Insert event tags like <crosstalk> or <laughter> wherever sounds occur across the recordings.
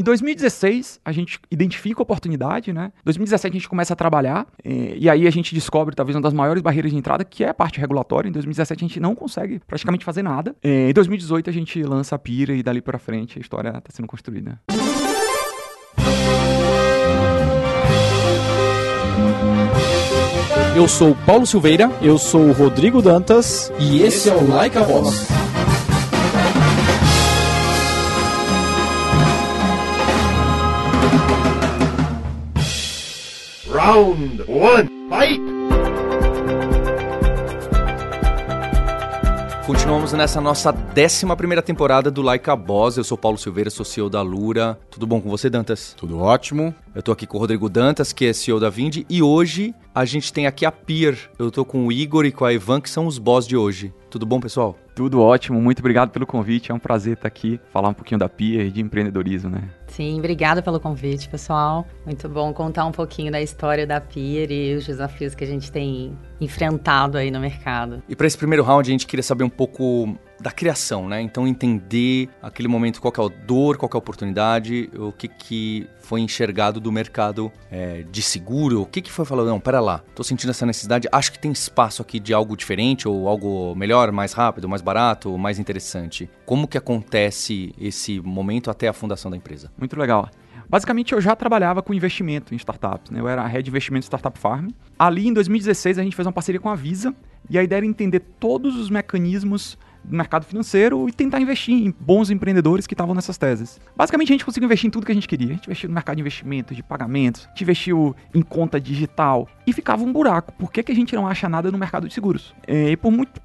Em 2016, a gente identifica a oportunidade, né? Em 2017 a gente começa a trabalhar e, e aí a gente descobre talvez uma das maiores barreiras de entrada, que é a parte regulatória. Em 2017 a gente não consegue praticamente fazer nada. em 2018 a gente lança a Pira e dali para frente a história está sendo construída. Eu sou Paulo Silveira. Eu sou Rodrigo Dantas. E esse é o Like a Voz. Round one, fight! Continuamos nessa nossa 11 temporada do Like a Boss. Eu sou Paulo Silveira, sou CEO da Lura. Tudo bom com você, Dantas? Tudo ótimo. Eu tô aqui com o Rodrigo Dantas, que é CEO da Vind, e hoje a gente tem aqui a Peer. Eu tô com o Igor e com a Ivan, que são os boss de hoje. Tudo bom, pessoal? Tudo ótimo, muito obrigado pelo convite. É um prazer estar aqui, falar um pouquinho da Peer e de empreendedorismo, né? Sim, obrigada pelo convite, pessoal. Muito bom contar um pouquinho da história da Peer e os desafios que a gente tem enfrentado aí no mercado. E para esse primeiro round, a gente queria saber um pouco da criação, né? Então entender aquele momento qual é a dor, qual é a oportunidade, o que, que foi enxergado do mercado é, de seguro, o que, que foi falado, não, pera lá, tô sentindo essa necessidade, acho que tem espaço aqui de algo diferente ou algo melhor, mais rápido, mais barato, mais interessante. Como que acontece esse momento até a fundação da empresa? Muito legal. Basicamente, eu já trabalhava com investimento em startups. Né? Eu era head de investimento Startup Farm. Ali, em 2016, a gente fez uma parceria com a Visa. E a ideia era entender todos os mecanismos mercado financeiro e tentar investir em bons empreendedores que estavam nessas teses. Basicamente, a gente conseguiu investir em tudo que a gente queria. A gente investiu no mercado de investimentos, de pagamentos, a gente investiu em conta digital e ficava um buraco. Por que, que a gente não acha nada no mercado de seguros? É, e por muito,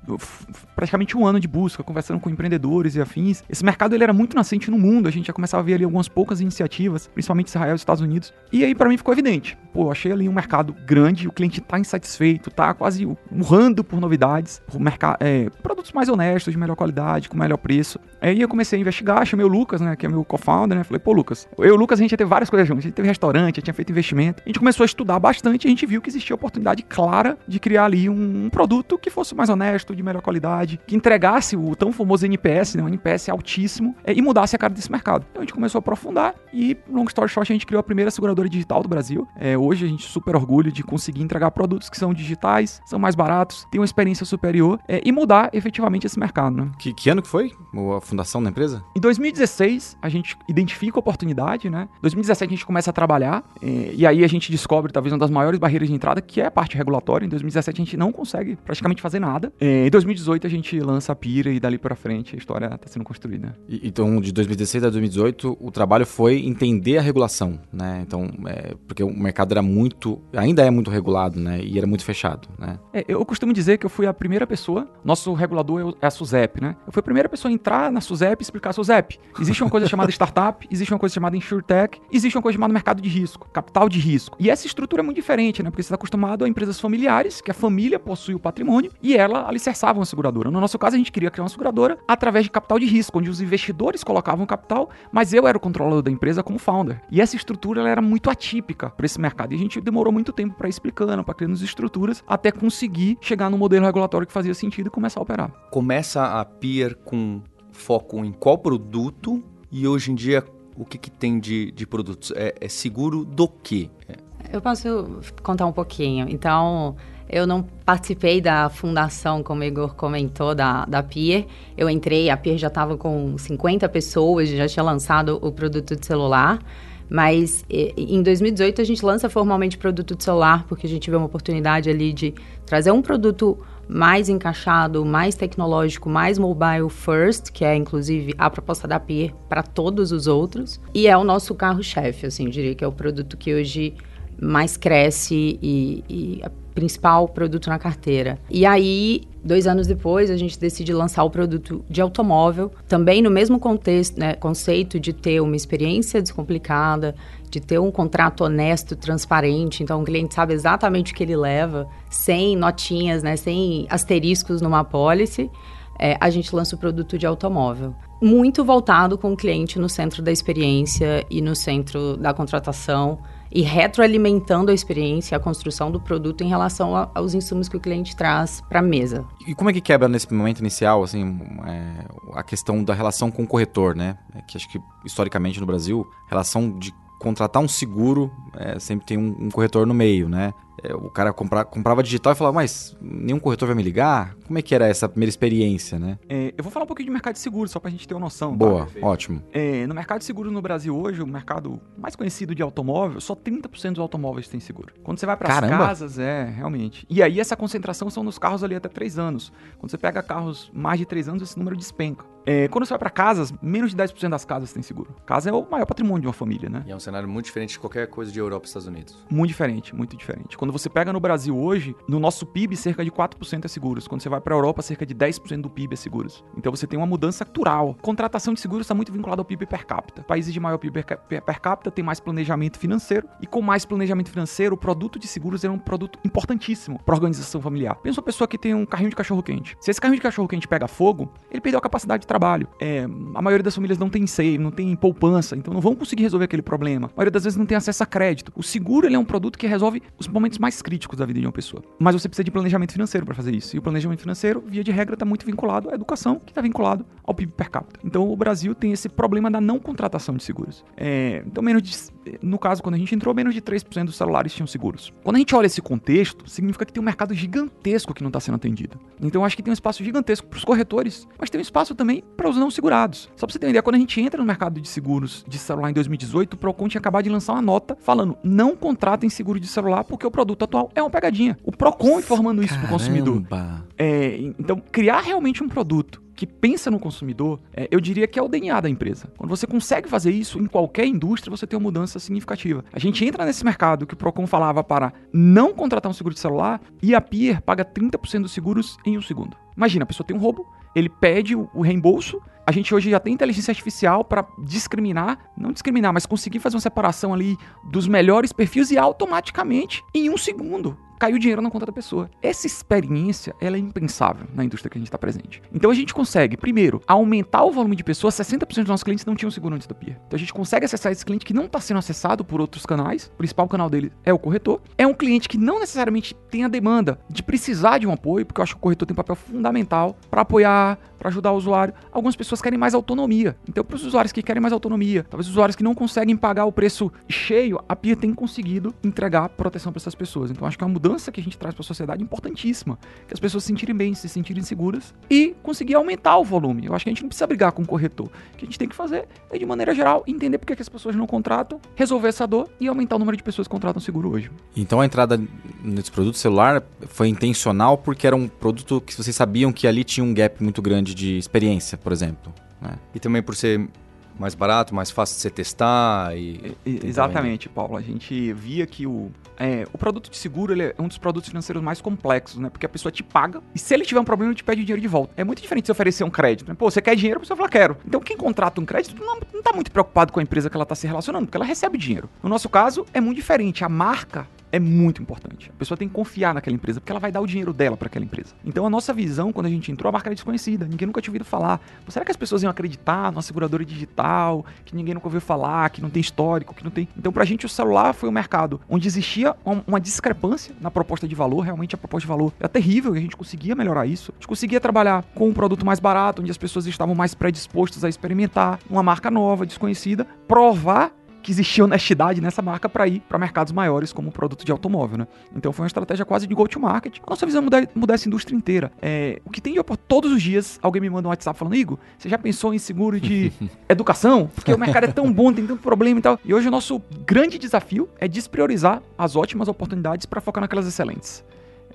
praticamente um ano de busca, conversando com empreendedores e afins, esse mercado ele era muito nascente no mundo. A gente já começava a ver ali algumas poucas iniciativas, principalmente Israel e Estados Unidos. E aí, para mim, ficou evidente. Pô, achei ali um mercado grande, o cliente tá insatisfeito, tá quase urrando por novidades, por é, produtos mais honestos de melhor qualidade, com melhor preço. Aí eu comecei a investigar, chamei o Lucas, né, que é meu co-founder, né, falei, pô, Lucas, eu e o Lucas a gente já teve várias coisas juntos, a gente teve restaurante, tinha feito investimento, a gente começou a estudar bastante e a gente viu que existia oportunidade clara de criar ali um, um produto que fosse mais honesto, de melhor qualidade, que entregasse o tão famoso NPS, né, um NPS altíssimo, é, e mudasse a cara desse mercado. Então a gente começou a aprofundar e, long story short, a gente criou a primeira seguradora digital do Brasil. É, hoje a gente super orgulho de conseguir entregar produtos que são digitais, são mais baratos, têm uma experiência superior é, e mudar efetivamente esse mercado né? Que, que ano que foi a fundação da empresa? Em 2016, a gente identifica a oportunidade, né? Em 2017 a gente começa a trabalhar e, aí a gente descobre talvez uma das maiores barreiras de entrada, que é a parte regulatória. Em 2017 a gente não consegue praticamente fazer nada. em 2018 a gente lança a Pira e dali para frente a história está sendo construída. E, então, de 2016 a 2018, o trabalho foi entender a regulação, né? Então, é, porque o mercado era muito, ainda é muito regulado, né? E era muito fechado, né? É, eu costumo dizer que eu fui a primeira pessoa, nosso regulador é a SUSEP, né? Eu fui a primeira pessoa a entrar na SUSEP e explicar, SUSEP, existe uma coisa chamada startup, existe uma coisa chamada insurtech, existe uma coisa chamada mercado de risco, capital de risco. E essa estrutura é muito diferente, né? Porque você está acostumado a empresas familiares, que a família possui o patrimônio e ela alicerçava uma seguradora. No nosso caso, a gente queria criar uma seguradora através de capital de risco, onde os investidores colocavam capital, mas eu era o controlador da empresa como founder. E essa estrutura era muito atípica para esse mercado. E a gente demorou muito tempo para explicando, para criando as estruturas, até conseguir chegar no modelo regulatório que fazia sentido e começar a operar. Começa a Peer com foco em qual produto e hoje em dia o que, que tem de, de produtos? É, é seguro do quê? É. Eu posso contar um pouquinho. Então, eu não participei da fundação, como o Igor comentou, da, da Pier. Eu entrei, a Pier já estava com 50 pessoas, já tinha lançado o produto de celular. Mas em 2018 a gente lança formalmente produto de celular, porque a gente vê uma oportunidade ali de trazer um produto mais encaixado, mais tecnológico, mais mobile first, que é inclusive a proposta da Peer para todos os outros. E é o nosso carro-chefe, assim, diria que é o produto que hoje mais cresce e, e principal produto na carteira. E aí, dois anos depois, a gente decide lançar o produto de automóvel, também no mesmo contexto, né, conceito de ter uma experiência descomplicada, de ter um contrato honesto, transparente, então o cliente sabe exatamente o que ele leva, sem notinhas, né, sem asteriscos numa policy. é, a gente lança o produto de automóvel. Muito voltado com o cliente no centro da experiência e no centro da contratação e retroalimentando a experiência, a construção do produto em relação a, aos insumos que o cliente traz para a mesa. E como é que quebra nesse momento inicial, assim, é, a questão da relação com o corretor, né? É que acho que historicamente no Brasil, relação de contratar um seguro, é, sempre tem um, um, corretor no meio, né? É, o cara compra, comprava digital e falava, mas nenhum corretor vai me ligar? Como é que era essa primeira experiência, né? É, eu vou falar um pouquinho de mercado de seguros, só pra gente ter uma noção. Tá? Boa, tá? ótimo. É, no mercado de seguros no Brasil hoje, o mercado mais conhecido de automóvel, só 30% dos automóveis tem seguro. Quando você vai para as casas, é, realmente. E aí essa concentração são nos carros ali até 3 anos. Quando você pega carros mais de 3 anos, esse número despenca. É, quando você vai para casas, menos de 10% das casas tem seguro. Casa é o maior patrimônio de uma família, né? E é um cenário muito diferente de qualquer coisa de Europa e Estados Unidos. Muito diferente, muito diferente. Quando você pega no Brasil hoje, no nosso PIB, cerca de 4% é seguros. Quando você vai para a Europa, cerca de 10% do PIB é seguros. Então você tem uma mudança natural. Contratação de seguros está muito vinculada ao PIB per capita. Países de maior PIB per capita têm mais planejamento financeiro e com mais planejamento financeiro, o produto de seguros é um produto importantíssimo para a organização familiar. Pensa uma pessoa que tem um carrinho de cachorro quente. Se esse carrinho de cachorro quente pega fogo, ele perdeu a capacidade de trabalho. É, a maioria das famílias não tem save, não tem poupança, então não vão conseguir resolver aquele problema. A maioria das vezes não tem acesso a crédito. O seguro ele é um produto que resolve os momentos mais críticos da vida de uma pessoa. Mas você precisa de planejamento financeiro para fazer isso. E o planejamento financeiro, via de regra, está muito vinculado à educação, que está vinculado ao PIB per capita. Então o Brasil tem esse problema da não contratação de seguros. É, então, menos de, no caso, quando a gente entrou, menos de 3% dos celulares tinham seguros. Quando a gente olha esse contexto, significa que tem um mercado gigantesco que não está sendo atendido. Então eu acho que tem um espaço gigantesco para os corretores, mas tem um espaço também para os não segurados. Só para você ter uma ideia, quando a gente entra no mercado de seguros de celular em 2018, o Procon tinha acabado de lançar uma nota falando: não contratem seguro de celular porque o produto atual é uma pegadinha. O Procon informando isso para o consumidor. É, então, criar realmente um produto que pensa no consumidor, é, eu diria que é o DNA da empresa. Quando você consegue fazer isso em qualquer indústria, você tem uma mudança significativa. A gente entra nesse mercado que o Procon falava para não contratar um seguro de celular e a Pier paga 30% dos seguros em um segundo. Imagina, a pessoa tem um roubo, ele pede o reembolso. A gente hoje já tem inteligência artificial para discriminar, não discriminar, mas conseguir fazer uma separação ali dos melhores perfis e automaticamente, em um segundo, caiu dinheiro na conta da pessoa. Essa experiência, ela é impensável na indústria que a gente está presente. Então a gente consegue, primeiro, aumentar o volume de pessoas. 60% dos nossos clientes não tinham seguro antes da PIA. Então a gente consegue acessar esse cliente que não está sendo acessado por outros canais. O principal canal dele é o corretor. É um cliente que não necessariamente tem a demanda de precisar de um apoio, porque eu acho que o corretor tem um papel fundamental para apoiar, para ajudar o usuário. Algumas pessoas querem mais autonomia. Então, para os usuários que querem mais autonomia, talvez os usuários que não conseguem pagar o preço cheio, a PIA tem conseguido entregar proteção para essas pessoas. Então, acho que é uma mudança que a gente traz para a sociedade importantíssima, que as pessoas se sentirem bem, se sentirem seguras e conseguir aumentar o volume. Eu acho que a gente não precisa brigar com o corretor. O que a gente tem que fazer é, de maneira geral, entender por que as pessoas não contratam, resolver essa dor e aumentar o número de pessoas que contratam seguro hoje. Então, a entrada nesse produto celular foi intencional porque era um produto que vocês sabiam que ali tinha um gap muito grande de experiência, por exemplo. Né? E também por ser mais barato, mais fácil de você testar e... Exatamente. Paulo. A gente via que o, é, o produto de seguro ele é um dos produtos financeiros mais complexos, né? Porque a pessoa te paga e se ele tiver um problema, ele te pede dinheiro de volta. É muito diferente de você oferecer um crédito, né? Pô, você quer dinheiro, a pessoa fala, quero. Então quem contrata um crédito não, não tá muito preocupado com a empresa que ela tá se relacionando, porque ela recebe dinheiro. No nosso caso, é muito diferente. A marca é muito importante. A pessoa tem que confiar naquela empresa, porque ela vai dar o dinheiro dela para aquela empresa. Então a nossa visão, quando a gente entrou, a marca era desconhecida, ninguém nunca tinha ouvido falar. Será que as pessoas iam acreditar numa seguradora digital, que ninguém nunca ouviu falar, que não tem histórico, que não tem. Então, pra gente, o celular foi um mercado onde existia uma discrepância na proposta de valor, realmente a proposta de valor era terrível e a gente conseguia melhorar isso. A gente conseguia trabalhar com um produto mais barato, onde as pessoas estavam mais predispostas a experimentar uma marca nova, desconhecida, provar que existia honestidade nessa marca para ir para mercados maiores como produto de automóvel, né? Então foi uma estratégia quase de go-to-market. A nossa visão é mudar, mudar essa indústria inteira. É, o que tem de todos os dias alguém me manda um WhatsApp falando, Igor, você já pensou em seguro de <laughs> educação? Porque o mercado é tão bom, tem tanto problema e tal. E hoje o nosso grande desafio é despriorizar as ótimas oportunidades para focar naquelas excelentes.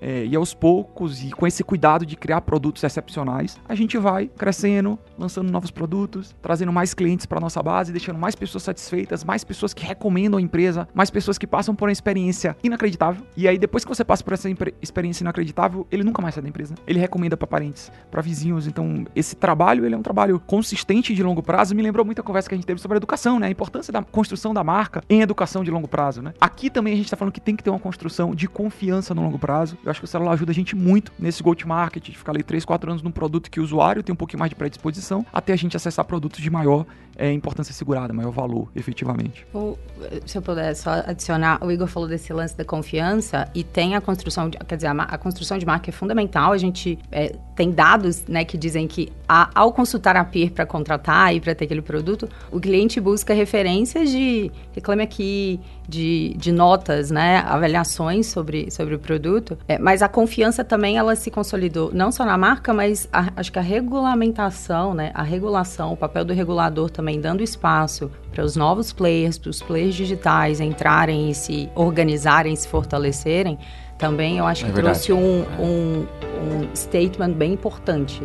É, e aos poucos, e com esse cuidado de criar produtos excepcionais, a gente vai crescendo, lançando novos produtos, trazendo mais clientes para nossa base, deixando mais pessoas satisfeitas, mais pessoas que recomendam a empresa, mais pessoas que passam por uma experiência inacreditável. E aí, depois que você passa por essa experiência inacreditável, ele nunca mais sai da empresa. Ele recomenda para parentes, para vizinhos. Então, esse trabalho, ele é um trabalho consistente de longo prazo. Me lembrou muito a conversa que a gente teve sobre educação, né? A importância da construção da marca em educação de longo prazo, né? Aqui também a gente está falando que tem que ter uma construção de confiança no longo prazo. Eu Eu acho que o celular ajuda a gente muito nesse go-to-market, de ficar ali 3, 4 anos num produto que o usuário tem um pouquinho mais de predisposição, até a gente acessar produtos de maior é, importância segurada, maior valor, efetivamente. O, se eu puder só adicionar, o Igor falou desse lance da confiança e tem a construção, de, quer dizer, a, a construção de marca é fundamental. A gente é, tem dados né, que dizem que a, ao consultar a peer para contratar e para ter aquele produto, o cliente busca referências de reclame aqui, de, de notas, né, avaliações sobre, sobre o produto. É, mas a confiança também ela se consolidou não só na marca, mas a, acho que a regulamentação, né, a regulação, o papel do regulador também dando espaço para os novos players, para os players digitais entrarem e se organizarem, se fortalecerem, também eu acho é que verdade. trouxe um, é. um, um statement bem importante.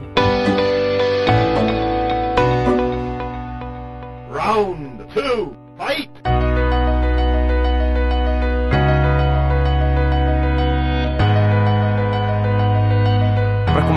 Round two,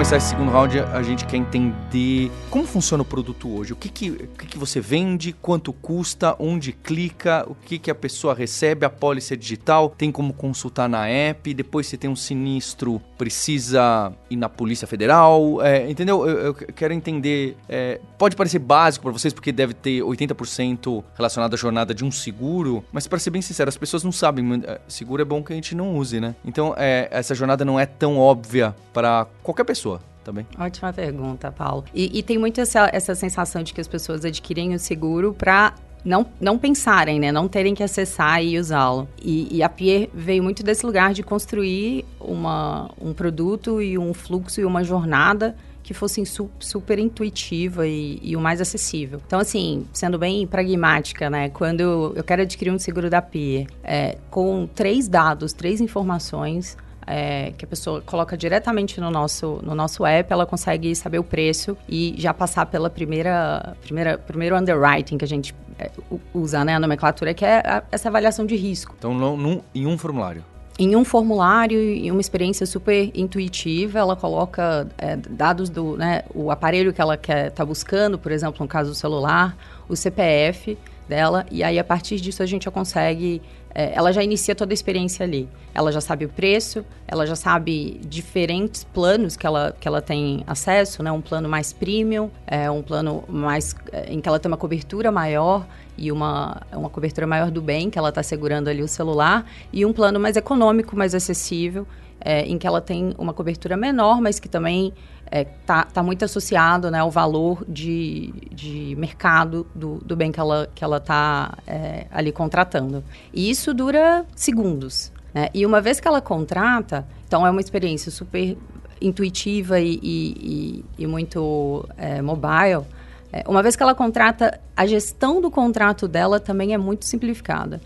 começar esse segundo round, a gente quer entender como funciona o produto hoje. O que, que, o que, que você vende, quanto custa, onde clica, o que, que a pessoa recebe, a pólice é digital, tem como consultar na app, depois você tem um sinistro, precisa ir na Polícia Federal, é, entendeu? Eu, eu, quero entender. É, pode parecer básico para vocês, porque deve ter 80% relacionado à jornada de um seguro, mas para ser bem sincero, as pessoas não sabem. É, seguro é bom que a gente não use, né? Então, é, essa jornada não é tão óbvia para qualquer pessoa também? Ótima pergunta, Paulo. E, e tem muito essa, essa sensação de que as pessoas adquirem o seguro para não, não pensarem, né? Não terem que acessar e usá-lo. E, e, a Pier veio muito desse lugar de construir uma, um produto e um fluxo e uma jornada que fossem su super intuitiva e, e, o mais acessível. Então, assim, sendo bem pragmática, né? Quando eu quero adquirir um seguro da Pier, é, com três dados, três informações, é, que a pessoa coloca diretamente no nosso, no nosso app, ela consegue saber o preço e já passar pela primeira, primeira primeiro underwriting que a gente é, usa, né, a nomenclatura, que é a, essa avaliação de risco. Então, num, em um formulário? em um formulário e uma experiência super intuitiva, ela coloca é, dados do, né, o aparelho que ela quer tá buscando, por exemplo, no caso do celular, o CPF dela, e aí a partir disso a gente já consegue ela já inicia toda a experiência ali. Ela já sabe o preço, ela já sabe diferentes planos que ela, que ela tem acesso, né? Um plano mais premium, é, um plano mais é, em que ela tem uma cobertura maior e uma, uma cobertura maior do bem, que ela está segurando ali o celular, e um plano mais econômico, mais acessível, é, em que ela tem uma cobertura menor, mas que também está é, tá, tá muito associado né, ao valor de, de mercado do, do bem que ela está que ela tá, é, ali contratando. E isso dura segundos. Né? E uma vez que ela contrata, então é uma experiência super intuitiva e, e, e, e muito é, mobile. É, uma vez que ela contrata, a gestão do contrato dela também é muito simplificada.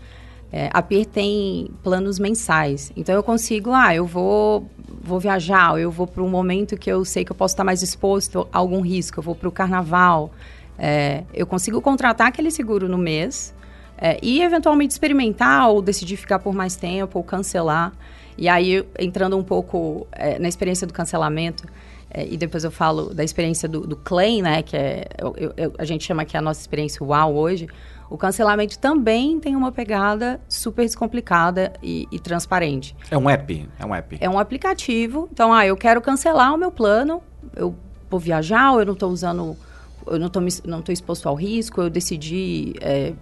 É, a PIR tem planos mensais. Então eu consigo, ah, eu vou, vou viajar, eu vou para um momento que eu sei que eu posso estar mais exposto a algum risco, eu vou para o carnaval. É, eu consigo contratar aquele seguro no mês é, e eventualmente experimentar ou decidir ficar por mais tempo ou cancelar. E aí, entrando um pouco é, na experiência do cancelamento, é, e depois eu falo da experiência do, do claim, né, que é, eu, eu, a gente chama que é a nossa experiência uau hoje, o cancelamento também tem uma pegada super descomplicada e, e, transparente. É um app? É um app. É um aplicativo. Então, ah, eu quero cancelar o meu plano, eu vou viajar, ou eu não estou usando, eu não estou não tô exposto ao risco, eu decidi é,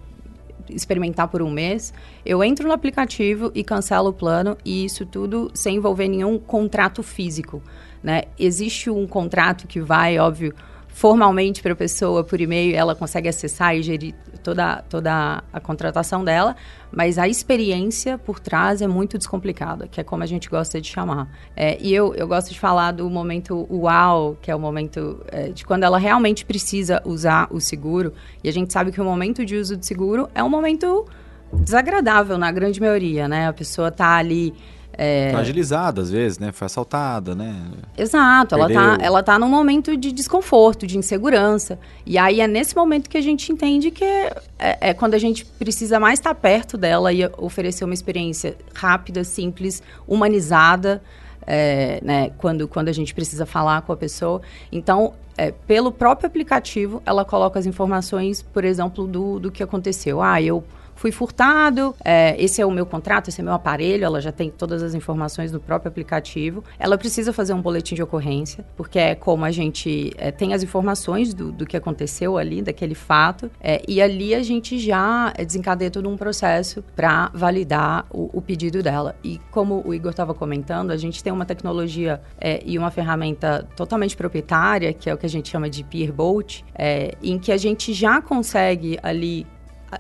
experimentar por um mês. Eu entro no aplicativo e cancelo o plano, e isso tudo sem envolver nenhum contrato físico. Né? Existe um contrato que vai, óbvio, formalmente para a pessoa por e-mail, ela consegue acessar e gerir toda, toda a contratação dela, mas a experiência por trás é muito descomplicada, que é como a gente gosta de chamar. É, e eu, eu gosto de falar do momento uau, que é o momento é, de quando ela realmente precisa usar o seguro, e a gente sabe que o momento de uso de seguro é um momento desagradável na grande maioria, né? A pessoa está ali é... Fragilizada, às vezes, né? Foi assaltada, né? Exato, ela tá, ela tá num momento de desconforto, de insegurança. E aí é nesse momento que a gente entende que é, é, é quando a gente precisa mais estar perto dela e oferecer uma experiência rápida, simples, humanizada. É, né, quando, quando a gente precisa falar com a pessoa. Então, é, pelo próprio aplicativo, ela coloca as informações, por exemplo, do, do que aconteceu. Ah, eu fui furtado, é, esse é o meu contrato, esse é meu aparelho, ela já tem todas as informações no próprio aplicativo. Ela precisa fazer um boletim de ocorrência, porque é como a gente é, tem as informações do, do, que aconteceu ali, daquele fato, é, e ali a gente já desencadeia todo um processo para validar o, o, pedido dela. E como o Igor estava comentando, a gente tem uma tecnologia é, e uma ferramenta totalmente proprietária, que é o que a gente chama de Peerbolt, é, em que a gente já consegue ali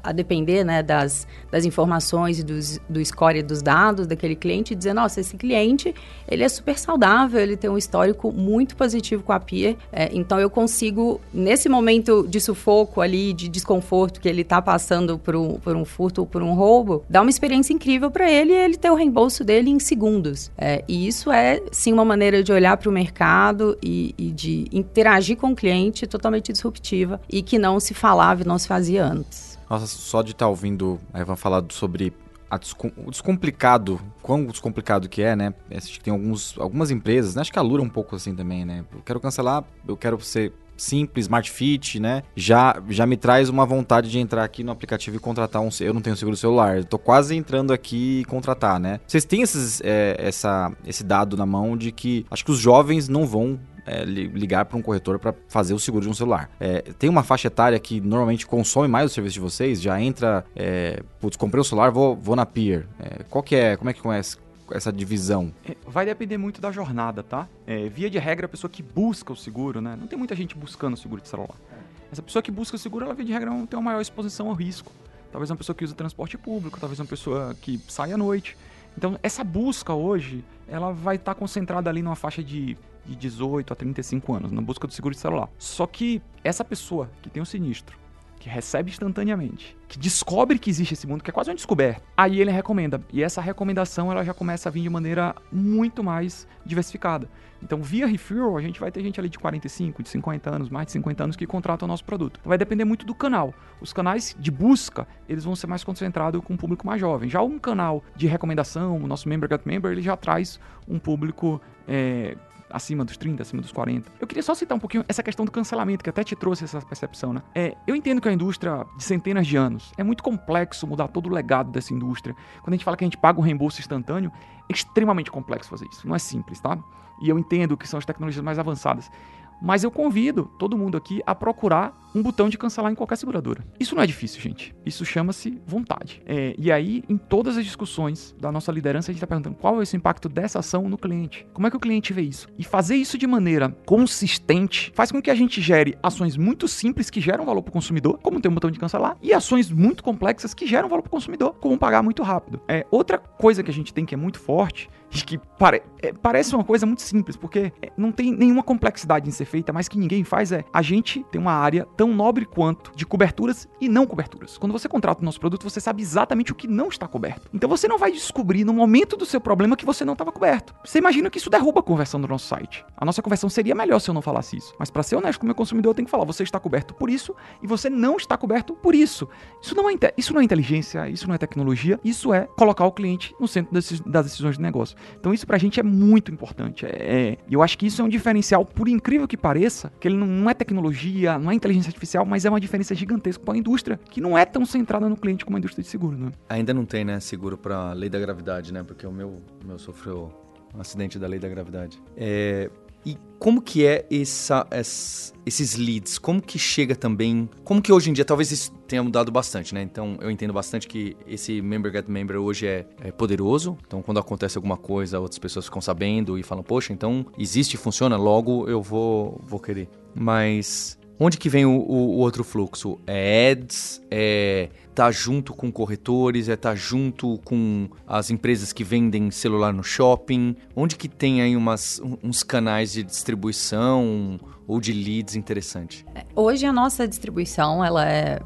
a depender né, das, das informações e dos, do score dos dados daquele cliente, dizer, nossa, esse cliente, ele é super saudável, ele tem um histórico muito positivo com a Peer, é, então eu consigo, nesse momento de sufoco ali, de desconforto que ele está passando por um, por um furto ou por um roubo, dar uma experiência incrível para ele e ele ter o reembolso dele em segundos. É, e isso é, sim, uma maneira de olhar para o mercado e, e de interagir com o cliente totalmente disruptiva e que não se falava e não se fazia antes. Nossa, só de estar tá ouvindo a Evan falar sobre descom o descomplicado, quão descomplicado que é, né? Acho que tem alguns, algumas empresas, né? acho que a Lura é um pouco assim também, né? Eu quero cancelar, eu quero ser simples, smart fit, né? Já, já me traz uma vontade de entrar aqui no aplicativo e contratar um. Eu não tenho seguro celular, eu tô quase entrando aqui e contratar, né? Vocês têm esses, é, essa, esse dado na mão de que acho que os jovens não vão é, ligar para um corretor para fazer o seguro de um celular. É, tem uma faixa etária que normalmente consome mais o serviço de vocês? Já entra, é, putz, comprei o celular, vou, vou na Peer. É, qual que é, como é que conhece essa divisão? É, vai depender muito da jornada, tá? É, via de regra, a pessoa que busca o seguro, né? Não tem muita gente buscando o seguro de celular. Essa pessoa que busca o seguro, ela via de regra não tem uma maior exposição ao risco. Talvez uma pessoa que usa transporte público, talvez uma pessoa que sai à noite. Então, essa busca hoje, ela vai estar tá concentrada ali numa faixa de de 18 a 35 anos, na busca do seguro de celular. Só que essa pessoa que tem um sinistro, que recebe instantaneamente, que descobre que existe esse mundo, que é quase uma descoberta, aí ele recomenda. E essa recomendação ela já começa a vir de maneira muito mais diversificada. Então, via referral, a gente vai ter gente ali de 45, de 50 anos, mais de 50 anos que contrata o nosso produto. Vai depender muito do canal. Os canais de busca, eles vão ser mais concentrados com um público mais jovem. Já um canal de recomendação, o nosso Member Get Member, ele já traz um público é, acima dos 30, acima dos 40. Eu queria só citar um pouquinho essa questão do cancelamento, que até te trouxe essa percepção, né? É, eu entendo que a indústria de centenas de anos é muito complexo mudar todo o legado dessa indústria. Quando a gente fala que a gente paga um reembolso instantâneo, é extremamente complexo fazer isso. Não é simples, tá? E eu entendo que são as tecnologias mais avançadas. Mas eu convido todo mundo aqui a procurar um botão de cancelar em qualquer seguradora. Isso não é difícil, gente. Isso chama-se vontade. É, e aí, em todas as discussões da nossa liderança, a gente está perguntando qual é esse impacto dessa ação no cliente. Como é que o cliente vê isso? E fazer isso de maneira consistente faz com que a gente gere ações muito simples que geram valor para o consumidor, como ter um botão de cancelar, e ações muito complexas que geram valor para o consumidor, como pagar muito rápido. É, outra coisa que a gente tem que é muito forte que pare, é, parece uma coisa muito simples, porque é, não tem nenhuma complexidade em ser feita, mas que ninguém faz é a gente tem uma área tão nobre quanto de coberturas e não coberturas. Quando você contrata o nosso produto, você sabe exatamente o que não está coberto. Então você não vai descobrir no momento do seu problema que você não estava coberto. Você imagina que isso derruba a conversão do nosso site. A nossa conversão seria melhor se eu não falasse isso. Mas para ser honesto com o meu consumidor, eu tenho que falar: você está coberto por isso e você não está coberto por isso. Isso não é, isso não é inteligência, isso não é tecnologia, isso é colocar o cliente no centro das decisões de negócio. Então isso pra gente é muito importante. É, é, eu acho que isso é um diferencial, por incrível que pareça, que ele não é tecnologia, não é inteligência artificial, mas é uma diferença gigantesca para a indústria, que não é tão centrada no cliente como a indústria de seguro, né? Ainda não tem, né, seguro para lei da gravidade, né? Porque o meu, o meu sofreu um acidente da lei da gravidade. É, e como que é essa, esses leads? Como que chega também? Como que hoje em dia, talvez isso tenha mudado bastante, né? Então, eu entendo bastante que esse Member Get Member hoje é, é poderoso. Então, quando acontece alguma coisa, outras pessoas ficam sabendo e falam, poxa, então existe, funciona, logo eu vou, vou querer. Mas onde que vem o, o, o outro fluxo? É ads? É tá junto com corretores, é tá junto com as empresas que vendem celular no shopping? Onde que tem aí umas, uns canais de distribuição ou de leads interessante? Hoje a nossa distribuição, ela é,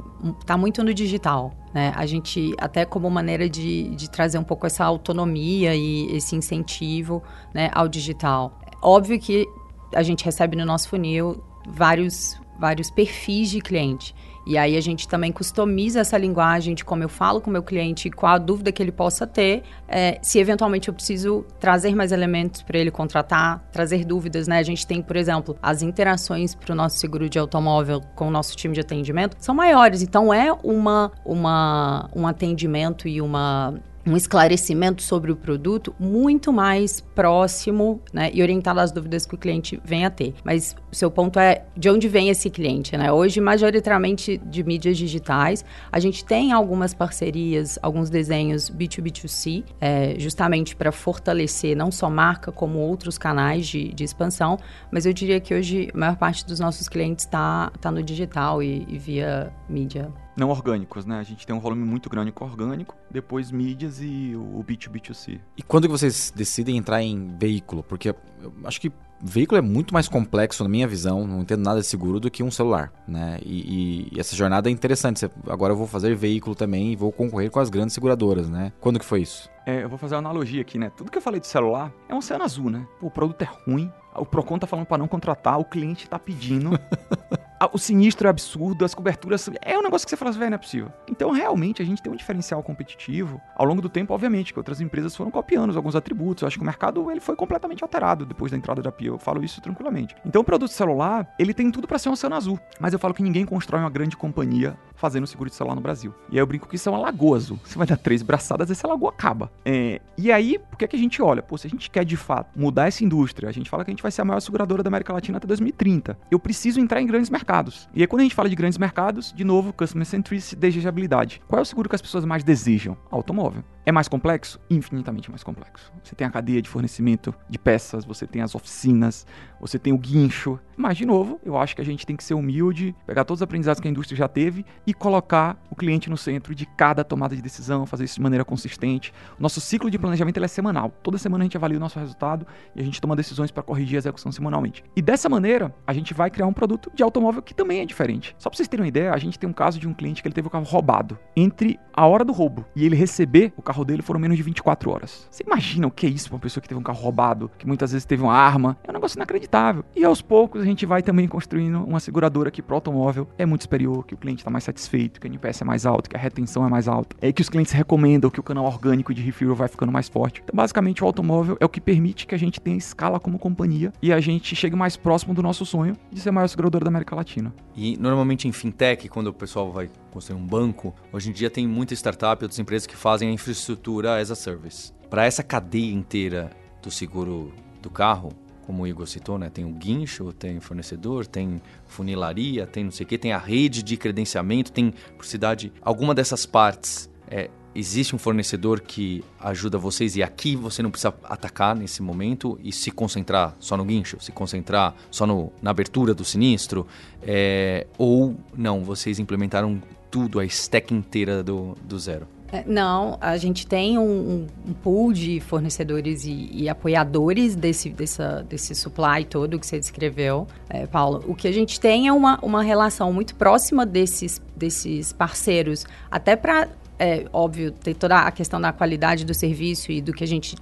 tá muito no digital, né? A gente, até como maneira de, de trazer um pouco essa autonomia e esse incentivo né, ao digital. Óbvio que a gente recebe no nosso funil vários, vários perfis de cliente. E aí a gente também customiza essa linguagem de como eu falo com o meu cliente, qual a dúvida que ele possa ter, é, se eventualmente eu preciso trazer mais elementos para ele contratar, trazer dúvidas, né? A gente tem, por exemplo, as interações para o nosso seguro de automóvel com o nosso time de atendimento são maiores, então é uma, uma um atendimento e uma um esclarecimento sobre o produto muito mais próximo né, e orientado às dúvidas que o cliente vem a ter. Mas o seu ponto é de onde vem esse cliente, né? Hoje, majoritariamente de mídias digitais, a gente tem algumas parcerias, alguns desenhos B2B2C, é, justamente para fortalecer não só marca, como outros canais de, de, expansão, mas eu diria que hoje a maior parte dos nossos clientes está tá no digital e, e via mídia não orgânicos, né? A gente tem um volume muito grande com orgânico, depois mídias e o B2B2C. E quando que vocês decidem entrar em veículo? Porque eu acho que veículo é muito mais complexo, na minha visão, não entendo nada de seguro, do que um celular, né? E, e, essa jornada é interessante. Agora eu vou fazer veículo também e vou concorrer com as grandes seguradoras, né? Quando que foi isso? É, eu vou fazer uma analogia aqui, né? Tudo que eu falei de celular é um oceano azul, né? Pô, o produto é ruim, o Procon tá falando para não contratar, o cliente tá pedindo. <laughs> o sinistro é absurdo, as coberturas. É um negócio que você fala assim, velho, não é possível. Então, realmente, a gente tem um diferencial competitivo. Ao longo do tempo, obviamente, que outras empresas foram copiando alguns atributos. Eu acho que o mercado ele foi completamente alterado depois da entrada da Pia. Eu falo isso tranquilamente. Então, o produto celular, ele tem tudo para ser um oceano azul. Mas eu falo que ninguém constrói uma grande companhia fazendo seguro de celular no Brasil. E aí eu brinco que isso é uma lagoa. Você vai dar três braçadas, essa lagoa acaba. É, e aí, por que, que a gente olha? Pô, se a gente quer de fato mudar essa indústria, a gente fala que a gente vai ser a maior seguradora da América Latina até 2030. Eu preciso entrar em grandes mercados. E aí, quando a gente fala de grandes mercados, de novo, customer centricity, desejabilidade. Qual é o seguro que as pessoas mais desejam? Automóvel. É mais complexo? Infinitamente mais complexo. Você tem a cadeia de fornecimento de peças, você tem as oficinas, você tem o guincho. Mas, de novo, eu acho que a gente tem que ser humilde, pegar todos os aprendizados que a indústria já teve e colocar o cliente no centro de cada tomada de decisão, fazer isso de maneira consistente. Nosso ciclo de planejamento é semanal. Toda semana a gente avalia o nosso resultado e a gente toma decisões para corrigir a execução semanalmente. E dessa maneira, a gente vai criar um produto de automóvel que também é diferente. Só para vocês terem uma ideia, a gente tem um caso de um cliente que ele teve o carro roubado. Entre a hora do roubo e ele receber o carro dele foram menos de 24 horas. Você imagina o que é isso para uma pessoa que teve um carro roubado, que muitas vezes teve uma arma? É um negócio inacreditável. E aos poucos a gente vai também construindo uma seguradora que pro automóvel é muito superior, que o cliente está mais satisfeito, que a NPS é mais alto, que a retenção é mais alta, é que os clientes recomendam que o canal orgânico de refuel vai ficando mais forte. Então, basicamente, o automóvel é o que permite que a gente tenha escala como companhia e a gente chegue mais próximo do nosso sonho de ser a maior seguradora da América Latina. E normalmente em fintech, quando o pessoal vai construir um banco, hoje em dia tem muita startup e outras empresas que fazem a infraestrutura as a service. Para essa cadeia inteira do seguro do carro, como o Igor citou, né? Tem o guincho, tem fornecedor, tem funilaria, tem não sei o que, tem a rede de credenciamento, tem por cidade. Alguma dessas partes é, existe um fornecedor que ajuda vocês e aqui você não precisa atacar nesse momento e se concentrar só no guincho, se concentrar só no, na abertura do sinistro, é, ou não, vocês implementaram tudo, a stack inteira do, do zero? É, não, a gente tem um, um pool de fornecedores e, e, apoiadores desse, dessa, desse supply todo que você descreveu, é, Paulo. O que a gente tem é uma, uma relação muito próxima desses, desses parceiros, até para, é, óbvio, ter toda a questão da qualidade do serviço e do que a gente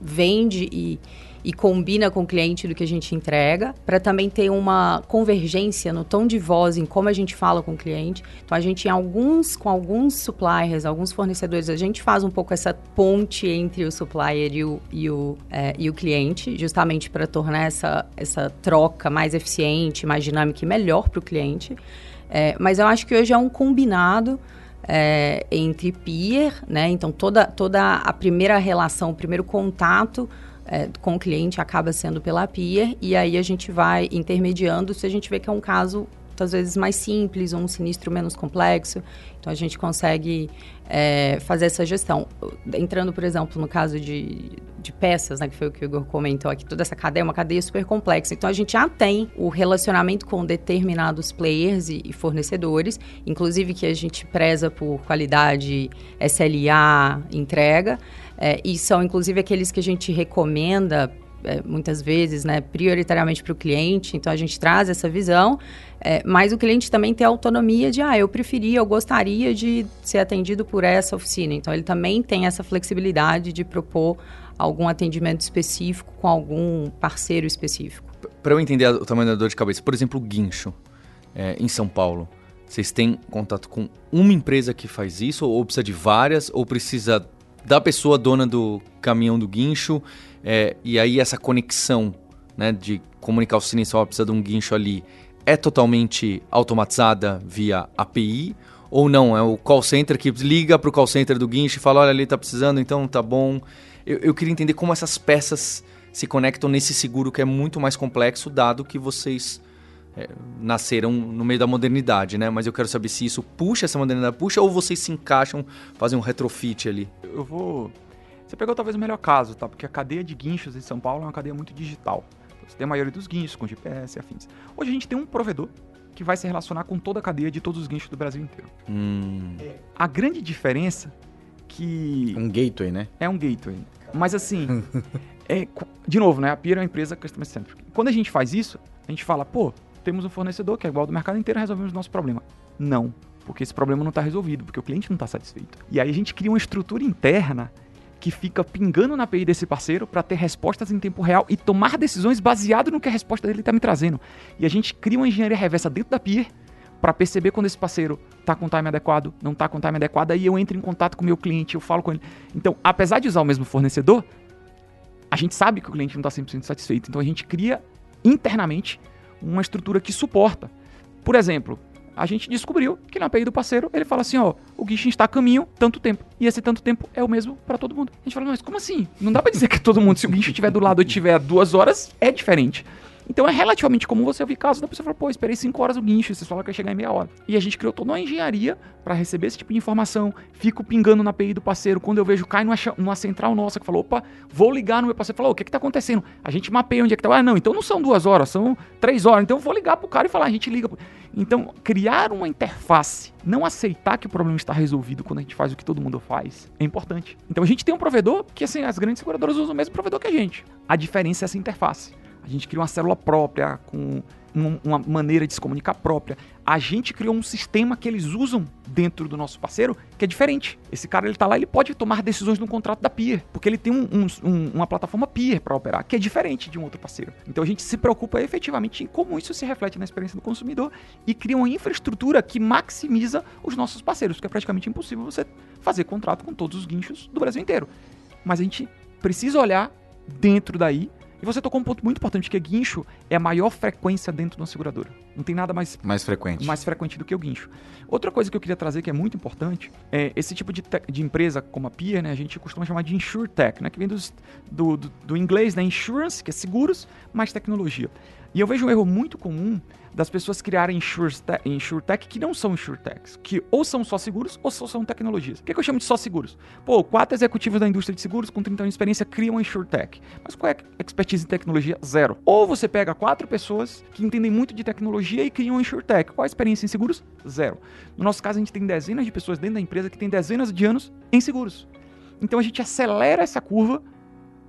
vende e e combina com o cliente do que a gente entrega, para também ter uma convergência no tom de voz em como a gente fala com o cliente. Então a gente em alguns com alguns suppliers, alguns fornecedores, a gente faz um pouco essa ponte entre o supplier e o, e o, é, e o cliente, justamente para tornar essa, essa troca mais eficiente, mais dinâmica e melhor para o cliente. É, mas eu acho que hoje é um combinado é, entre peer, né? Então toda, toda a primeira relação, o primeiro contato é, com o cliente acaba sendo pela peer e aí a gente vai intermediando se a gente vê que é um caso às vezes mais simples um sinistro menos complexo. Então a gente consegue é, fazer essa gestão. Entrando, por exemplo, no caso de, de peças, né, que foi o que o Igor comentou aqui, toda essa cadeia é uma cadeia super complexa. Então a gente já tem o relacionamento com determinados players e, e fornecedores, inclusive que a gente preza por qualidade, SLA, entrega. É, e são, inclusive, aqueles que a gente recomenda é, muitas vezes, né, prioritariamente para o cliente. Então, a gente traz essa visão, é, mas o cliente também tem a autonomia de, ah, eu preferia, eu gostaria de ser atendido por essa oficina. Então, ele também tem essa flexibilidade de propor algum atendimento específico com algum parceiro específico. Para eu entender o tamanho da dor de cabeça, por exemplo, o guincho é, em São Paulo. Vocês têm contato com uma empresa que faz isso, ou precisa de várias, ou precisa da pessoa dona do caminhão do guincho, é, e aí essa conexão né, de comunicar o sinistro, precisa de um guincho ali, é totalmente automatizada via API, ou não? É o call center que liga para o call center do guincho e fala, olha, ali está precisando, então tá bom. Eu, eu queria entender como essas peças se conectam nesse seguro que é muito mais complexo, dado que vocês é, nasceram no meio da modernidade, né? Mas eu quero saber se isso puxa essa modernidade, puxa, ou vocês se encaixam, fazem um retrofit ali. Eu vou. Você pegou talvez o melhor caso, tá? Porque a cadeia de guinchos em São Paulo é uma cadeia muito digital. Você tem a maioria dos guinchos com GPS e afins. Hoje a gente tem um provedor que vai se relacionar com toda a cadeia de todos os guinchos do Brasil inteiro. Hum. A grande diferença que Um gateway, né? é um gateway. Mas assim, <laughs> é, de novo, né? A Pira é uma empresa customer centric. Quando a gente faz isso, a gente fala, pô, temos um fornecedor que é igual do mercado inteiro, resolvemos o nosso problema. Não, porque esse problema não está resolvido, porque o cliente não está satisfeito. E aí a gente cria uma estrutura interna que fica pingando na API desse parceiro para ter respostas em tempo real e tomar decisões baseado no que a resposta dele está me trazendo. E a gente cria uma engenharia reversa dentro da Peer para perceber quando esse parceiro tá com time adequado, não tá com time adequado, aí eu entro em contato com o meu cliente, eu falo com ele. Então, apesar de usar o mesmo fornecedor, a gente sabe que o cliente não está 100% satisfeito. Então, a gente cria internamente uma estrutura que suporta. Por exemplo, a gente descobriu que na API do parceiro ele fala assim, ó, o guicho está a caminho tanto tempo. E esse tanto tempo é o mesmo para todo mundo. A gente fala, mas como assim? Não dá para dizer que todo mundo, se o guicho estiver do lado e tiver duas horas, é diferente. Então é relativamente comum você ouvir casos da pessoa falar, pô, esperei 5 horas o guincho, vocês falaram que ia chegar em meia hora. E a gente criou toda uma engenharia para receber esse tipo de informação, fico pingando na API do parceiro, quando eu vejo cai numa, numa central nossa que falou, opa, vou ligar no meu parceiro, falou, o que que tá acontecendo? A gente mapeia onde é que tá, ah, não, então não são duas horas, são três horas, então eu vou ligar pro cara e falar, a gente liga. pro-". Então, criar uma interface, não aceitar que o problema está resolvido quando a gente faz o que todo mundo faz, é importante. Então a gente tem um provedor que, assim, as grandes seguradoras usam o mesmo provedor que a gente. A diferença é essa interface. A gente criou uma célula própria, com um- uma maneira de se comunicar própria. A gente criou um sistema que eles usam dentro do nosso parceiro que é diferente. Esse cara, ele tá lá, ele pode tomar decisões no contrato da Peer, porque ele tem um- um- uma plataforma Peer para operar, que é diferente de um outro parceiro. Então a gente se preocupa efetivamente em como isso se reflete na experiência do consumidor e cria uma infraestrutura que maximiza os nossos parceiros, porque é praticamente impossível você fazer contrato com todos os guinchos do Brasil inteiro. Mas a gente precisa olhar dentro daí. E você tocou um ponto muito importante, que guincho é a maior frequência dentro de uma seguradora. Não tem nada mais Mais frequente. mais frequente do que o guincho. Outra coisa que eu queria trazer que é muito importante é esse tipo de, de empresa como a Peer, né, a gente costuma chamar de insurtech, né, que vem dos- do, do, do inglês, né, insurance, que é seguros, mais tecnologia. E eu vejo um erro muito comum das pessoas criarem insurtech, que não são insurtechs, que ou são só seguros ou só são tecnologias. Por que, que eu chamo de só seguros? Pô, quatro executivos da indústria de seguros com 30 anos de experiência criam uma insurtech. Mas qual é a expertise em tecnologia? Zero. Ou você pega quatro pessoas que entendem muito de tecnologia e criam uma insurtech. Qual a experiência em seguros? Zero. No nosso caso, a gente tem dezenas de pessoas dentro da empresa que têm dezenas de anos em seguros. Então a gente acelera essa curva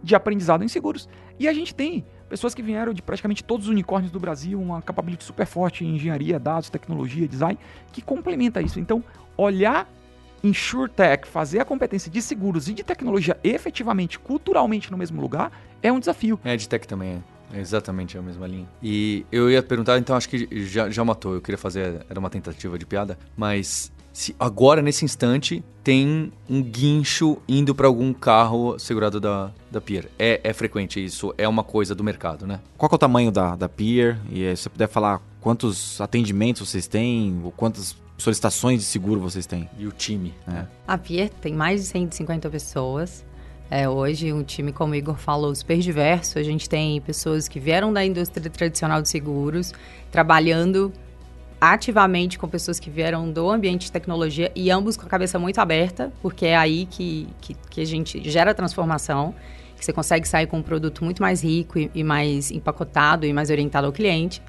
de aprendizado em seguros. E a gente tem pessoas que vieram de praticamente todos os unicórnios do Brasil, uma capability super forte em engenharia, dados, tecnologia, design, que complementa isso. Então, olhar InsurTech, fazer a competência de seguros e de tecnologia efetivamente, culturalmente no mesmo lugar, é um desafio. É, EdTech também é. É exatamente a mesma linha. E eu ia perguntar, então acho que já, já matou. Eu queria fazer, era uma tentativa de piada, mas se agora, nesse instante, tem um guincho indo para algum carro segurado da, da Pier. É, é frequente isso, é uma coisa do mercado, né? Qual que é o tamanho da, da Peer? E aí, se você puder falar quantos atendimentos vocês têm, ou quantas solicitações de seguro vocês têm. E o time. né? A Pier tem mais de 150 pessoas. É, hoje, um time, como o Igor falou, super diverso. A gente tem pessoas que vieram da indústria tradicional de seguros, trabalhando ativamente com pessoas que vieram do ambiente de tecnologia e ambos com a cabeça muito aberta, porque é aí que, que, que a gente gera transformação, que você consegue sair com um produto muito mais rico e, e mais empacotado e mais orientado ao cliente.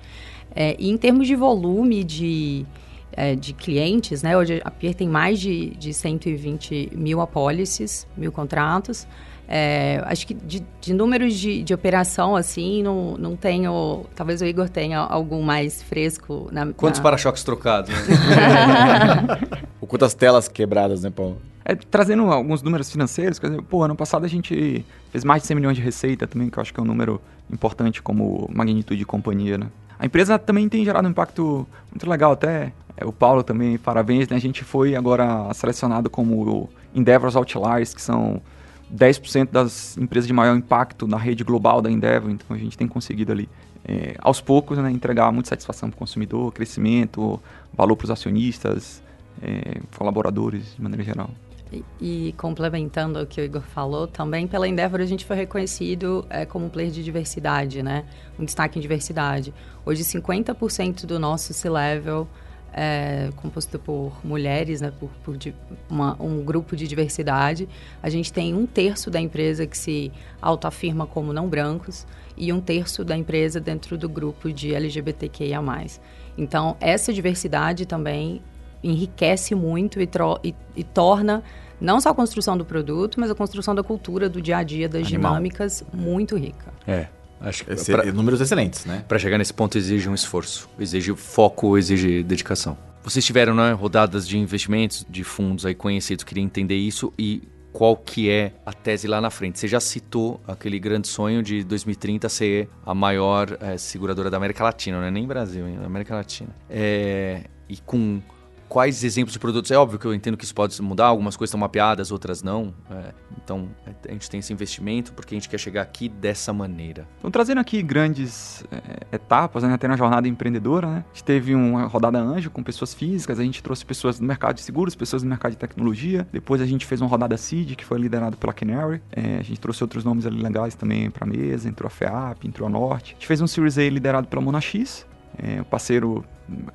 É, e em termos de volume de, é, de clientes, né? Hoje a Pier tem mais de, de 120 mil apólices, mil contratos. É, acho que de, de números de, de operação, assim, não, não tenho... Talvez o Igor tenha algum mais fresco na... Quantos na... para-choques trocados? Né? <laughs> Ou quantas telas quebradas, né, Paulo? É, trazendo alguns números financeiros, quer dizer, pô, ano passado a gente fez mais de 100 milhões de receita também, que eu acho que é um número importante como magnitude de companhia, né? A empresa também tem gerado um impacto muito legal, até é, o Paulo também, parabéns, né? A gente foi agora selecionado como Endeavors Outliers, que são 10% das empresas de maior impacto na rede global da Endeavor, então a gente tem conseguido ali, é, aos poucos, né, entregar muita satisfação para o consumidor, crescimento, valor para os acionistas, é, colaboradores, de maneira geral. E, e, complementando o que o Igor falou, também pela Endeavor a gente foi reconhecido é, como um player de diversidade, né? Um destaque em diversidade. Hoje, 50% do nosso C-Level é composto por mulheres, né? Por, por uma, um grupo de diversidade. A gente tem um terço da empresa que se autoafirma como não brancos e um terço da empresa dentro do grupo de LGBTQIA+. Então, essa diversidade também enriquece muito e, e, e, torna não só a construção do produto, mas a construção da cultura, do dia a dia, das Animal. dinâmicas, muito rica. É. Acho que Esse, pra, números excelentes, né? Para chegar nesse ponto exige um esforço, exige foco, exige dedicação. Vocês tiveram né, rodadas de investimentos de fundos aí conhecidos, queria entender isso e qual que é a tese lá na frente. Você já citou aquele grande sonho de 2030 ser a maior é, seguradora da América Latina, não é nem Brasil, hein? América Latina. É, e com quais exemplos de produtos. É óbvio que eu entendo que isso pode mudar, algumas coisas estão mapeadas, outras não. É, então a gente tem esse investimento porque a gente quer chegar aqui dessa maneira. Então, trazendo aqui grandes é, etapas, né? Até na jornada empreendedora, né? A gente teve uma rodada anjo com pessoas físicas, a gente trouxe pessoas do mercado de seguros, pessoas do mercado de tecnologia. Depois a gente fez uma rodada seed, que foi liderada pela Canary. É, a gente trouxe outros nomes ali legais também para mesa, entrou a FEAP, entrou a Norte. A gente fez um Series A liderado pela Monax, é, um parceiro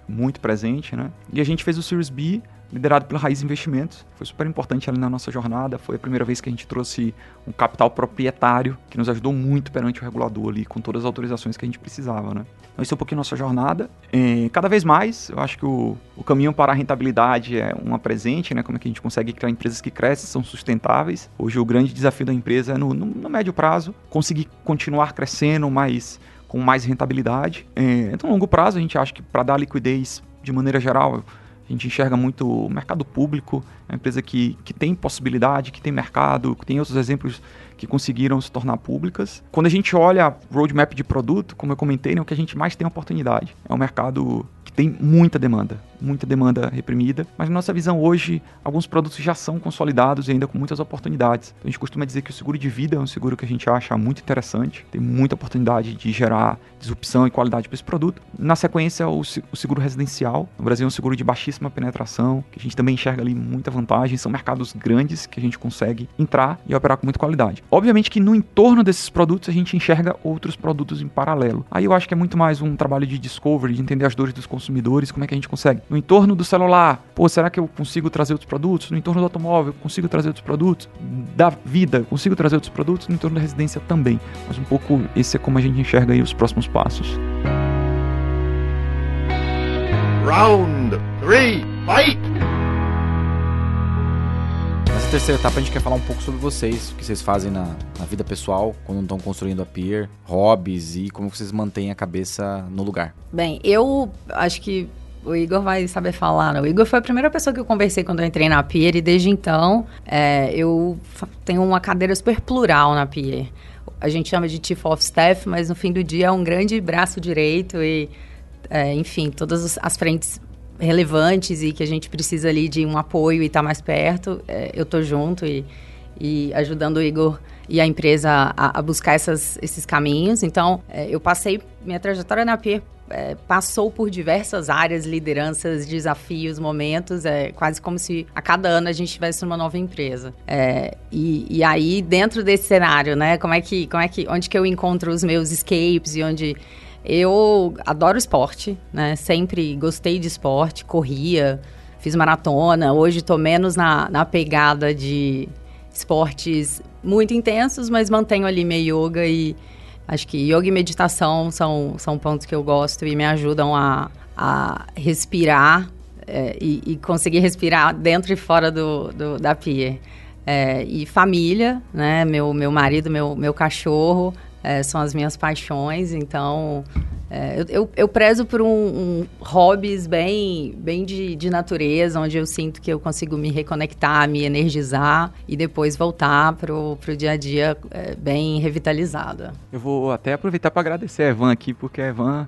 muito presente, né? E a gente fez o Series B liderado pela Raiz Investimentos. Foi super importante ali na nossa jornada. Foi a primeira vez que a gente trouxe um capital proprietário que nos ajudou muito perante o regulador ali, com todas as autorizações que a gente precisava, né? Então, isso é um pouquinho nossa jornada. É, cada vez mais, eu acho que o, o caminho para a rentabilidade é uma presente, né? Como é que a gente consegue criar empresas que crescem, são sustentáveis. Hoje, o grande desafio da empresa é, no, no, no médio prazo, conseguir continuar crescendo, mas com mais rentabilidade. É, então, a longo prazo, a gente acha que para dar liquidez de maneira geral, a gente enxerga muito o mercado público, é uma empresa que, que tem possibilidade, que tem mercado, que tem outros exemplos que conseguiram se tornar públicas. Quando a gente olha roadmap de produto, como eu comentei, né, o que a gente mais tem oportunidade é o mercado tem muita demanda, muita demanda reprimida, mas na nossa visão hoje, alguns produtos já são consolidados e ainda com muitas oportunidades. Então, a gente costuma dizer que o seguro de vida é um seguro que a gente acha muito interessante, tem muita oportunidade de gerar disrupção e qualidade para esse produto. Na sequência, o, seguro residencial. No Brasil é um seguro de baixíssima penetração, que a gente também enxerga ali muita vantagem, são mercados grandes que a gente consegue entrar e operar com muita qualidade. Obviamente que no entorno desses produtos a gente enxerga outros produtos em paralelo. Aí eu acho que é muito mais um trabalho de discovery, de entender as dores dos consumidores como é que a gente consegue? No entorno do celular, pô, será que eu consigo trazer outros produtos? No entorno do automóvel, consigo trazer outros produtos? Da vida, consigo trazer outros produtos? No entorno da residência também. Mas um pouco esse é como a gente enxerga aí os próximos passos. Round 3, fight! Terceira etapa a gente quer falar um pouco sobre vocês, o que vocês fazem na, na vida pessoal, quando estão construindo a Peer, hobbies e como vocês mantêm a cabeça no lugar. Bem, eu acho que o Igor vai saber falar. Né? O Igor foi a primeira pessoa que eu conversei quando eu entrei na Pier e desde então é, eu tenho uma cadeira super plural na Pier. A gente chama de Chief of Staff, mas no fim do dia é um grande braço direito e, é, enfim, todas as frentes relevantes e que a gente precisa ali de um apoio e estar tá mais perto, é, eu estou junto e, e ajudando o Igor e a empresa a, a buscar essas, esses caminhos. Então, é, eu passei, minha trajetória na Pier é, passou por diversas áreas, lideranças, desafios, momentos, é quase como se a cada ano a gente tivesse uma nova empresa. É, e, e aí, dentro desse cenário, né, como é que, como é que, onde que eu encontro os meus escapes e onde eu adoro esporte, né? Sempre gostei de esporte, corria, fiz maratona. Hoje estou menos na, na pegada de esportes muito intensos, mas mantenho ali meio yoga e acho que yoga e meditação são, são pontos que eu gosto e me ajudam a, a respirar é, e, e, conseguir respirar dentro e fora do, do da pia. É, e família, né? Meu, meu marido, meu, meu cachorro, é, são as minhas paixões, então é, eu, eu, eu, prezo por um, um hobbies bem, bem de, de, natureza, onde eu sinto que eu consigo me reconectar, me energizar e depois voltar pro, pro dia a dia é, bem revitalizada. Eu vou até aproveitar para agradecer a Evan aqui, porque a Evan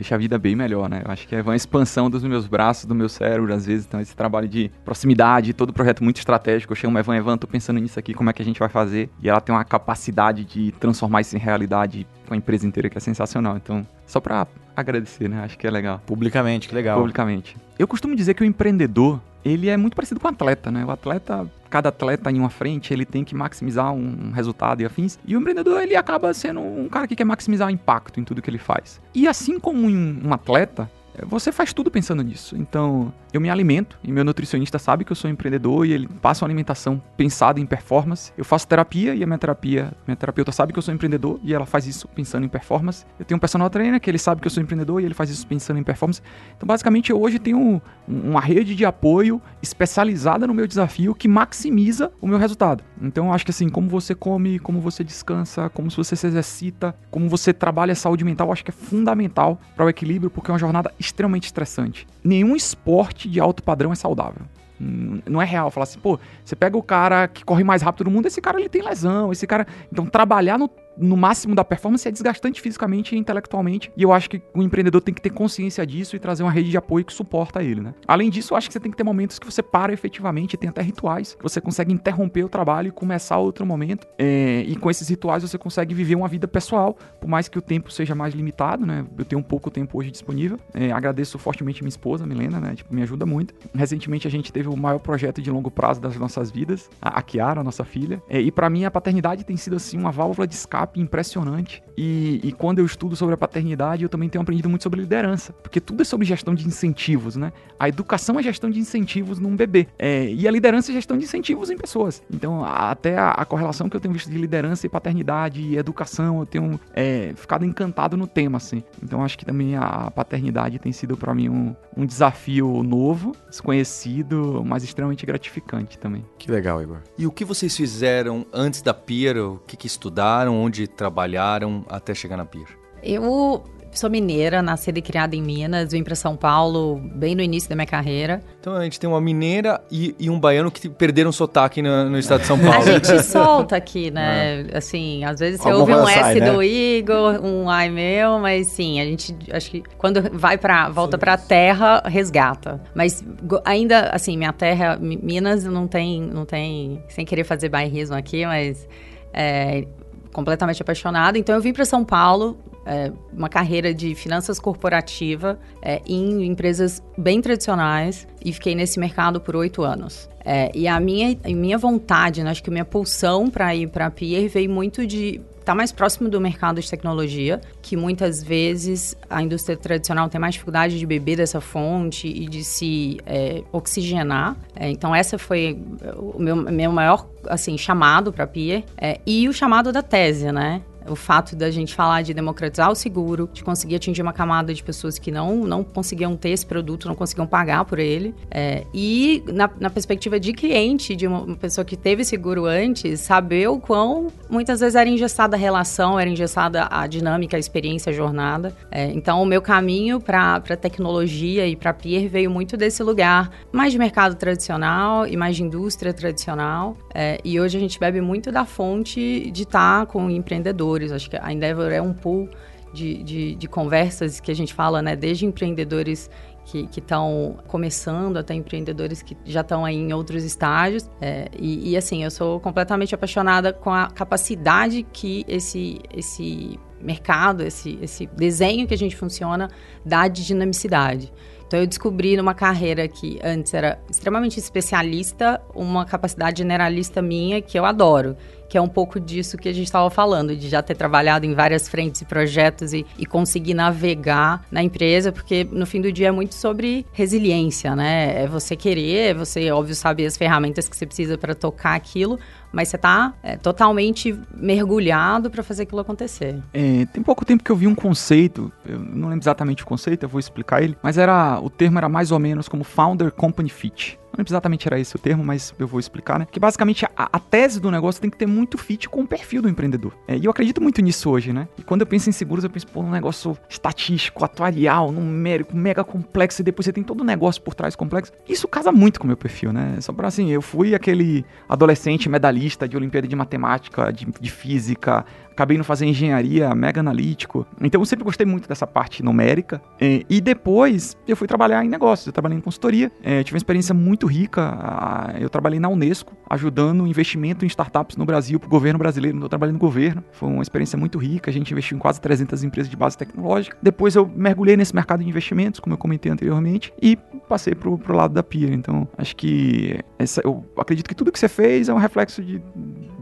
deixa a vida bem melhor, né? Eu acho que é uma expansão dos meus braços, do meu cérebro, às vezes. Então, esse trabalho de proximidade, todo projeto muito estratégico. Eu chamo Evan, Evan, tô pensando nisso aqui, como é que a gente vai fazer? E ela tem uma capacidade de transformar isso em realidade com a empresa inteira, que é sensacional. Então, só pra agradecer, né? Acho que é legal. Publicamente, que legal. Publicamente. Eu costumo dizer que o empreendedor, ele é muito parecido com o atleta, né? O atleta, cada atleta em uma frente, ele tem que maximizar um resultado e afins. E o empreendedor, ele acaba sendo um cara que quer maximizar o impacto em tudo que ele faz. E assim como um atleta, você faz tudo pensando nisso. Então, eu me alimento e meu nutricionista sabe que eu sou empreendedor e ele passa uma alimentação pensada em performance. Eu faço terapia e a minha terapia, minha terapeuta sabe que eu sou empreendedor e ela faz isso pensando em performance. Eu tenho um personal trainer que ele sabe que eu sou empreendedor e ele faz isso pensando em performance. Então, basicamente, eu hoje tenho uma rede de apoio especializada no meu desafio que maximiza o meu resultado. Então, eu acho que assim, como você come, como você descansa, como você se exercita, como você trabalha a saúde mental, eu acho que é fundamental para o equilíbrio porque é uma jornada extremamente estressante. Nenhum esporte de alto padrão é saudável. Não é real falar assim, pô, você pega o cara que corre mais rápido do mundo, esse cara ele tem lesão, esse cara. Então, trabalhar no no máximo da performance é desgastante fisicamente e intelectualmente. E eu acho que o empreendedor tem que ter consciência disso e trazer uma rede de apoio que suporta ele, né? Além disso, eu acho que você tem que ter momentos que você para efetivamente, tem até rituais, que você consegue interromper o trabalho e começar outro momento. É, e com esses rituais você consegue viver uma vida pessoal, por mais que o tempo seja mais limitado, né? Eu tenho um pouco tempo hoje disponível. É, agradeço fortemente minha esposa, Milena, né? Tipo, me ajuda muito. Recentemente a gente teve o maior projeto de longo prazo das nossas vidas, a Kiara, a nossa filha. É, e para mim a paternidade tem sido assim uma válvula de escape impressionante. E, e, quando eu estudo sobre a paternidade, eu também tenho aprendido muito sobre liderança, porque tudo é sobre gestão de incentivos, né? A educação é gestão de incentivos num bebê, é, e a liderança é gestão de incentivos em pessoas. Então, até a, a, correlação que eu tenho visto de liderança e paternidade e educação, eu tenho é, ficado encantado no tema, assim. Então, acho que também a paternidade tem sido para mim um, um desafio novo, desconhecido, mas extremamente gratificante também. Que legal, Igor. E o que vocês fizeram antes da Pier? O que, que estudaram? Onde trabalharam até chegar na Pier? Eu sou mineira, nascida e criada em Minas, vim para São Paulo bem no início da minha carreira. Então a gente tem uma mineira e, e um baiano que perderam sotaque no, no, estado de São <laughs> Paulo. A gente solta aqui, né? É. Assim, às vezes você ouve um S né? do Igor, um ai meu, mas sim, a gente acho que quando vai para volta para a terra, resgata. Mas ainda assim, minha terra, Minas não tem não tem sem querer fazer bairrismo aqui, mas é, completamente apaixonada. Então eu vim para São Paulo, é, uma carreira de finanças corporativa é, em empresas bem tradicionais e fiquei nesse mercado por oito anos. É, e a minha, a minha vontade, né, acho que a minha pulsão para ir para a Pier veio muito de estar tá mais próximo do mercado de tecnologia, que muitas vezes a indústria tradicional tem mais dificuldade de beber dessa fonte e de se é, oxigenar. É, então essa foi o meu, meu maior assim chamado para a Pier é, e o chamado da tese, né? O fato da gente falar de democratizar o seguro, de conseguir atingir uma camada de pessoas que não, não conseguiam ter esse produto, não conseguiam pagar por ele. É, e na, na, perspectiva de cliente, de uma, uma, pessoa que teve seguro antes, saber o quão muitas vezes era engessada a relação, era engessada a dinâmica, a experiência, a jornada. É, então, o meu caminho para tecnologia e para Peer veio muito desse lugar, mais de mercado tradicional e mais de indústria tradicional. É, e hoje a gente bebe muito da fonte de estar tá com empreendedores empreendedores. Acho que a Endeavor é um pool de, de, de conversas que a gente fala, né? Desde empreendedores que estão começando até empreendedores que já estão aí em outros estágios. É, e, e, assim, eu sou completamente apaixonada com a capacidade que esse, esse mercado, esse, esse desenho que a gente funciona dá de dinamicidade. Então eu descobri numa carreira que antes era extremamente especialista, uma capacidade generalista minha que eu adoro, que é um pouco disso que a gente estava falando, de já ter trabalhado em várias frentes e projetos e, e, conseguir navegar na empresa, porque no fim do dia é muito sobre resiliência, né? É você querer, é você, óbvio, saber as ferramentas que você precisa para tocar aquilo, mas você está é, totalmente mergulhado para fazer aquilo acontecer. É, tem pouco tempo que eu vi um conceito, eu não lembro exatamente o conceito, eu vou explicar ele, mas era o termo era mais ou menos como Founder Company Fit. Lembro exatamente era esse o termo, mas eu vou explicar, né? Que basicamente a, a tese do negócio tem que ter muito fit com o perfil do empreendedor. É, e eu acredito muito nisso hoje, né? E quando eu penso em seguros, eu penso, pô, um negócio estatístico, atuarial, numérico, mega complexo, e depois você tem todo o um negócio por trás complexo. Isso casa muito com o meu perfil, né? Só pra assim, eu fui aquele adolescente medalhista de Olimpíada de Matemática, de, de Física, acabei não fazendo engenharia, mega analítico. Então eu sempre gostei muito dessa parte numérica. É, e depois eu fui trabalhar em negócios, eu trabalhei em consultoria, é, tive uma experiência muito rica. Eu trabalhei na Unesco, ajudando investimento em startups no Brasil para o governo brasileiro. Eu trabalhei no governo, foi uma experiência muito rica. A gente investiu em quase 300 empresas de base tecnológica. Depois eu mergulhei nesse mercado de investimentos, como eu comentei anteriormente, e passei para o lado da Pia. Então acho que essa, eu acredito que tudo que você fez é um reflexo de,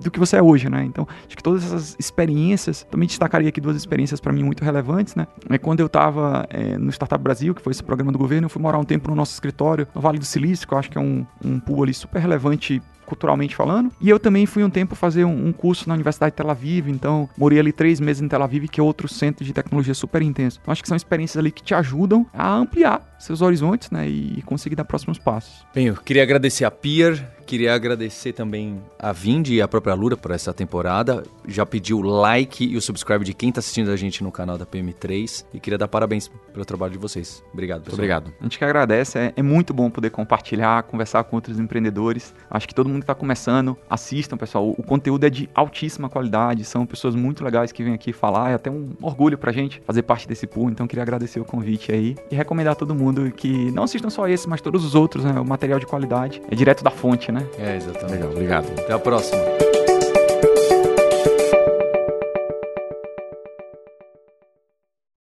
do que você é hoje, né? Então acho que todas essas experiências também destacaria aqui duas experiências para mim muito relevantes, né? É quando eu estava é, no Startup Brasil, que foi esse programa do governo, eu fui morar um tempo no nosso escritório, no Vale do Silício, que eu acho que é um, um pool ali super relevante culturalmente falando. E eu também fui um tempo fazer um, um, curso na Universidade de Tel Aviv, então morei ali três meses em Tel Aviv, que é outro centro de tecnologia super intenso. Então acho que são experiências ali que te ajudam a ampliar seus horizontes, né, e conseguir dar próximos passos. Bem, eu queria agradecer a Pier, queria agradecer também a Vind e a própria Lura por essa temporada. Já pedi o like e o subscribe de quem está assistindo a gente no canal da PM3 e queria dar parabéns pelo trabalho de vocês. Obrigado, pessoal. Obrigado. A gente que agradece, é, é muito bom poder compartilhar, conversar com outros empreendedores. Acho que todo mundo que está começando, assistam, pessoal. O, conteúdo é de altíssima qualidade, são pessoas muito legais que vêm aqui falar, é até um orgulho pra gente fazer parte desse pool, então queria agradecer o convite aí e recomendar a todo mundo que não assistam só esse, mas todos os outros, né? O material de qualidade é direto da fonte, né? É, exatamente. Legal, obrigado. Até a próxima.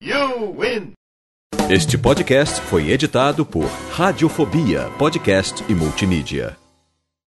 You win! Este podcast foi editado por Radiofobia, podcast e multimídia.